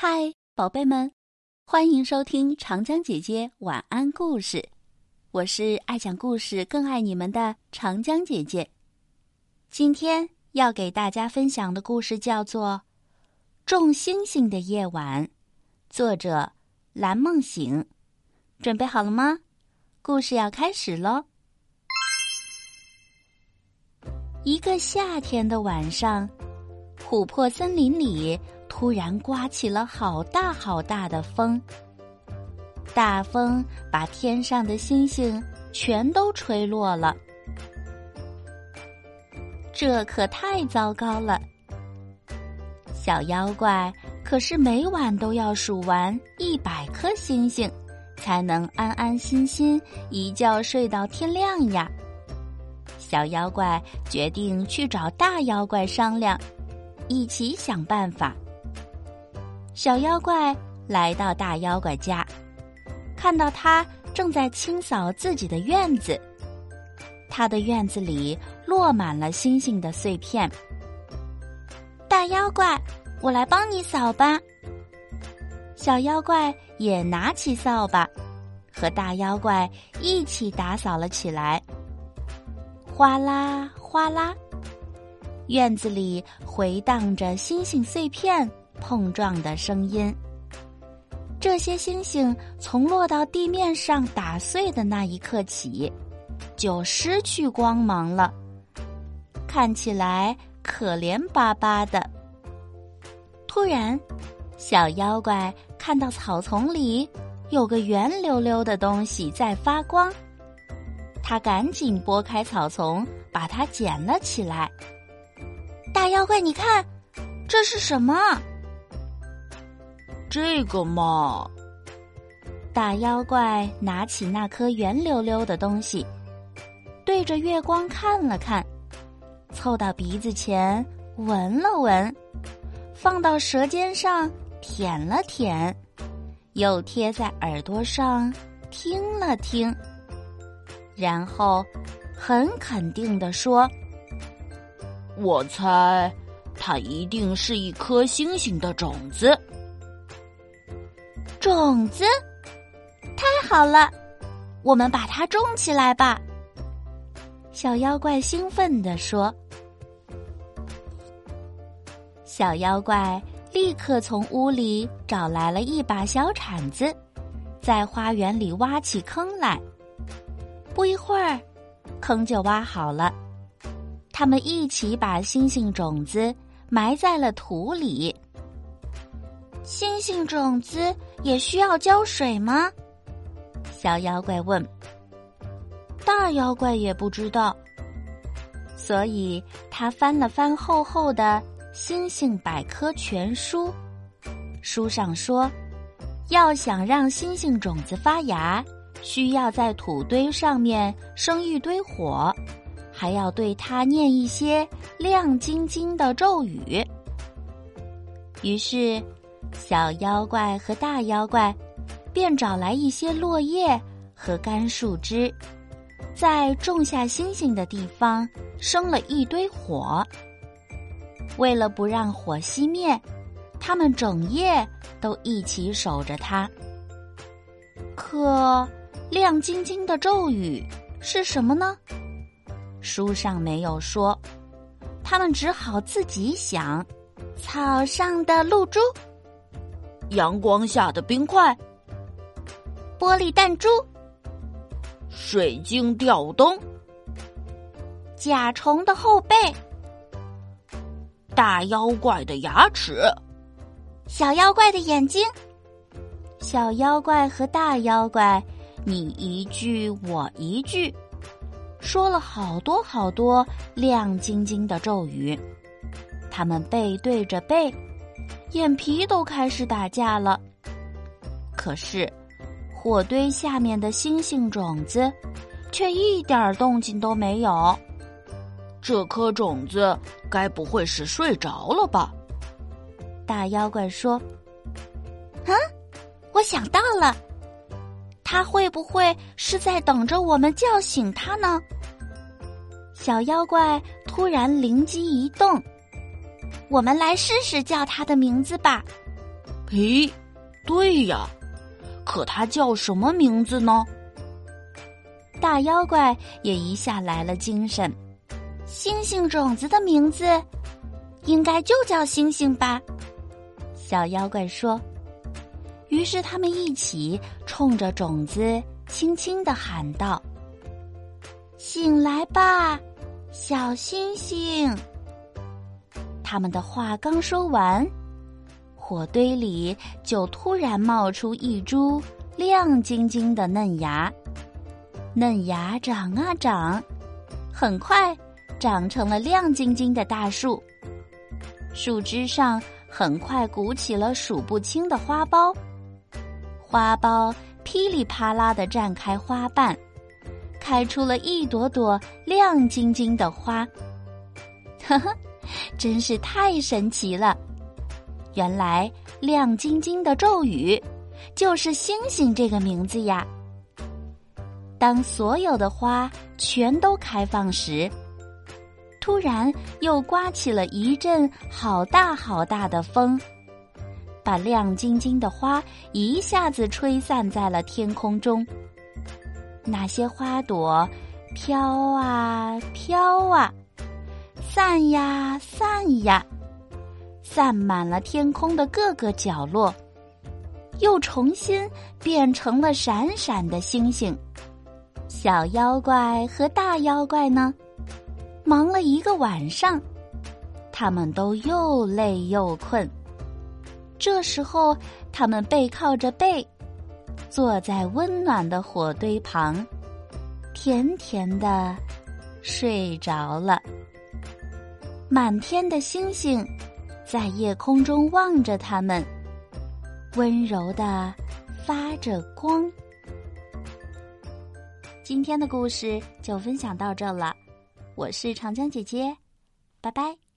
嗨，宝贝们，欢迎收听长江姐姐晚安故事。我是爱讲故事、更爱你们的长江姐姐。今天要给大家分享的故事叫做《众星星的夜晚》，作者蓝梦醒。准备好了吗？故事要开始喽！一个夏天的晚上，琥珀森林里。突然刮起了好大好大的风，大风把天上的星星全都吹落了，这可太糟糕了。小妖怪可是每晚都要数完一百颗星星，才能安安心心一觉睡到天亮呀。小妖怪决定去找大妖怪商量，一起想办法。小妖怪来到大妖怪家，看到他正在清扫自己的院子。他的院子里落满了星星的碎片。大妖怪，我来帮你扫吧。小妖怪也拿起扫把，和大妖怪一起打扫了起来。哗啦哗啦，院子里回荡着星星碎片。碰撞的声音。这些星星从落到地面上打碎的那一刻起，就失去光芒了，看起来可怜巴巴的。突然，小妖怪看到草丛里有个圆溜溜的东西在发光，他赶紧拨开草丛，把它捡了起来。大妖怪，你看，这是什么？这个嘛，大妖怪拿起那颗圆溜溜的东西，对着月光看了看，凑到鼻子前闻了闻，放到舌尖上舔了舔，又贴在耳朵上听了听，然后很肯定的说：“我猜，它一定是一颗星星的种子。”种子，太好了！我们把它种起来吧。小妖怪兴奋地说。小妖怪立刻从屋里找来了一把小铲子，在花园里挖起坑来。不一会儿，坑就挖好了。他们一起把星星种子埋在了土里。星星种子也需要浇水吗？小妖怪问。大妖怪也不知道，所以他翻了翻厚厚的《星星百科全书》，书上说，要想让星星种子发芽，需要在土堆上面生一堆火，还要对它念一些亮晶晶的咒语。于是。小妖怪和大妖怪便找来一些落叶和干树枝，在种下星星的地方生了一堆火。为了不让火熄灭，他们整夜都一起守着它。可亮晶晶的咒语是什么呢？书上没有说，他们只好自己想。草上的露珠。阳光下的冰块，玻璃弹珠，水晶吊灯，甲虫的后背，大妖怪的牙齿，小妖怪的眼睛，小妖怪和大妖怪，你一句我一句，说了好多好多亮晶晶的咒语，他们背对着背。眼皮都开始打架了，可是火堆下面的星星种子却一点动静都没有。这颗种子该不会是睡着了吧？大妖怪说：“啊，我想到了，他会不会是在等着我们叫醒他呢？”小妖怪突然灵机一动。我们来试试叫它的名字吧。咦，对呀，可它叫什么名字呢？大妖怪也一下来了精神。星星种子的名字，应该就叫星星吧？小妖怪说。于是他们一起冲着种子轻轻的喊道：“醒来吧，小星星！”他们的话刚说完，火堆里就突然冒出一株亮晶晶的嫩芽。嫩芽长啊长，很快长成了亮晶晶的大树。树枝上很快鼓起了数不清的花苞。花苞噼里啪啦的绽开花瓣，开出了一朵朵亮晶晶的花。呵呵，真是太神奇了！原来亮晶晶的咒语就是“星星”这个名字呀。当所有的花全都开放时，突然又刮起了一阵好大好大的风。把亮晶晶的花一下子吹散在了天空中。那些花朵飘啊飘啊，散呀散呀，散满了天空的各个角落，又重新变成了闪闪的星星。小妖怪和大妖怪呢，忙了一个晚上，他们都又累又困。这时候，他们背靠着背，坐在温暖的火堆旁，甜甜的睡着了。满天的星星在夜空中望着他们，温柔的发着光。今天的故事就分享到这了，我是长江姐姐，拜拜。